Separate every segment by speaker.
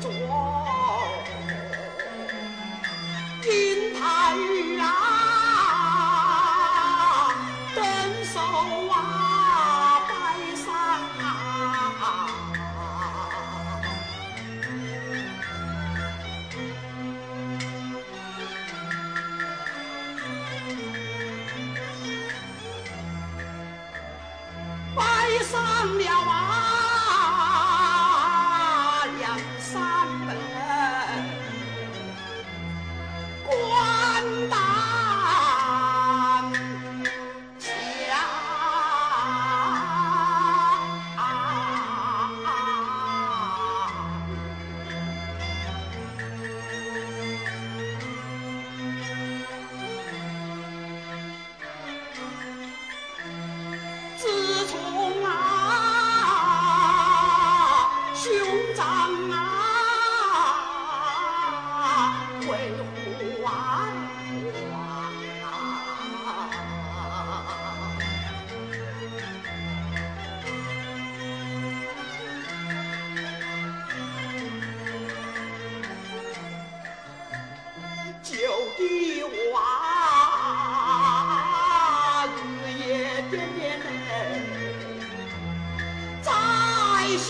Speaker 1: to war.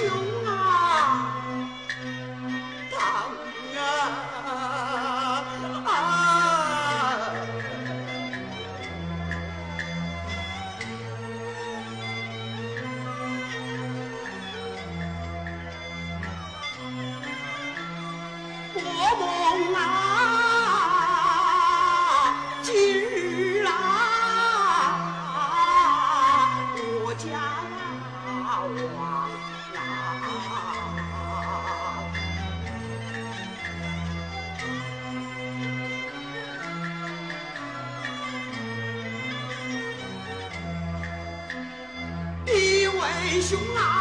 Speaker 1: you 熊二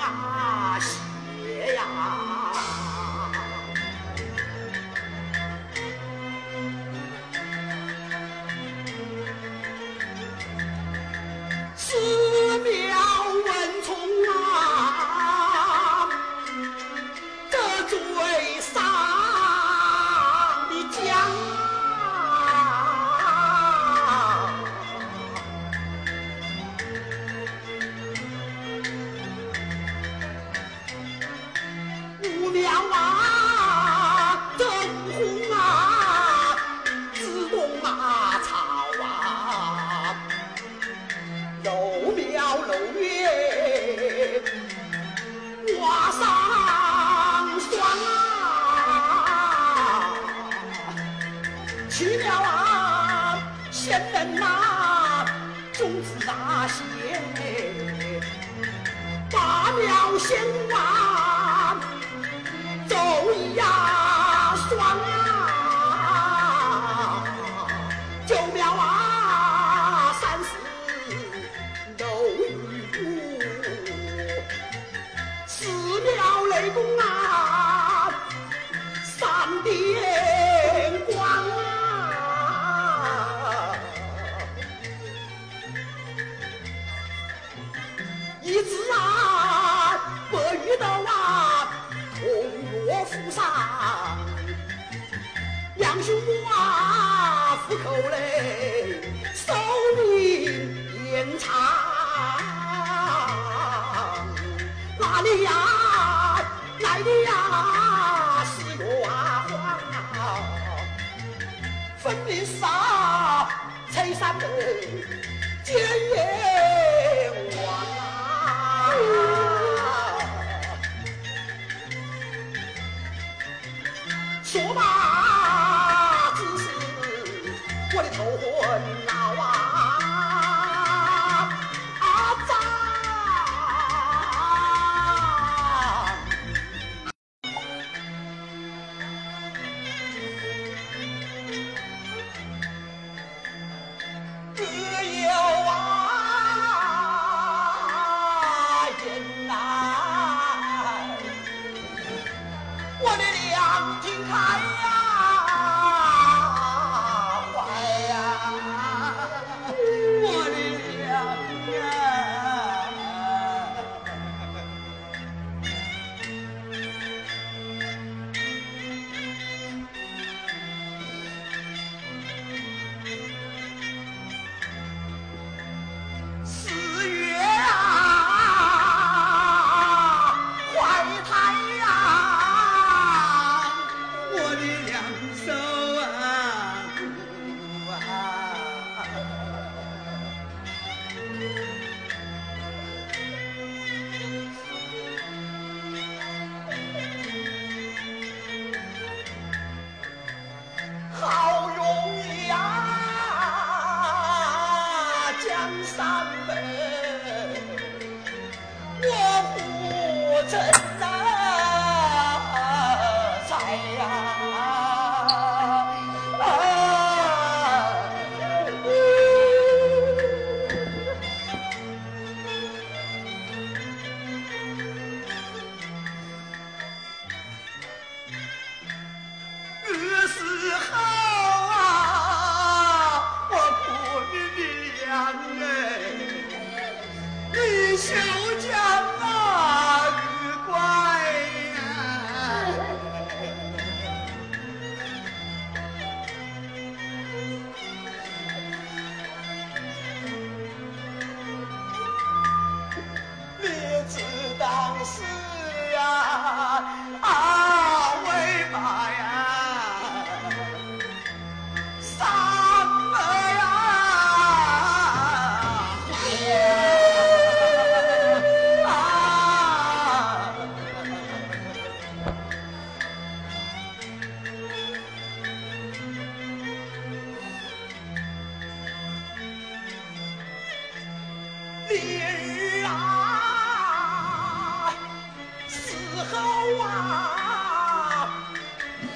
Speaker 1: 啊，血呀。里呀，来的呀是我啊啊，分明是崔三妹见阎王啊。说罢。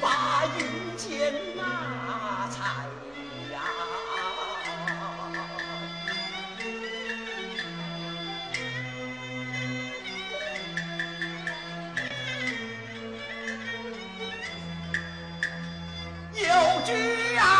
Speaker 1: 把云间那采呀，有句呀。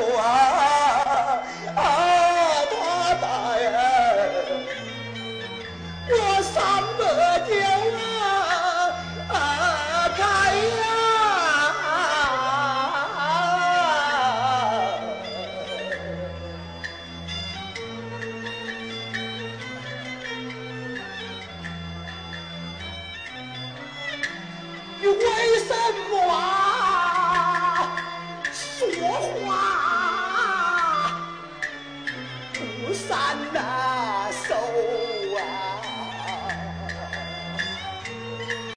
Speaker 1: Oh,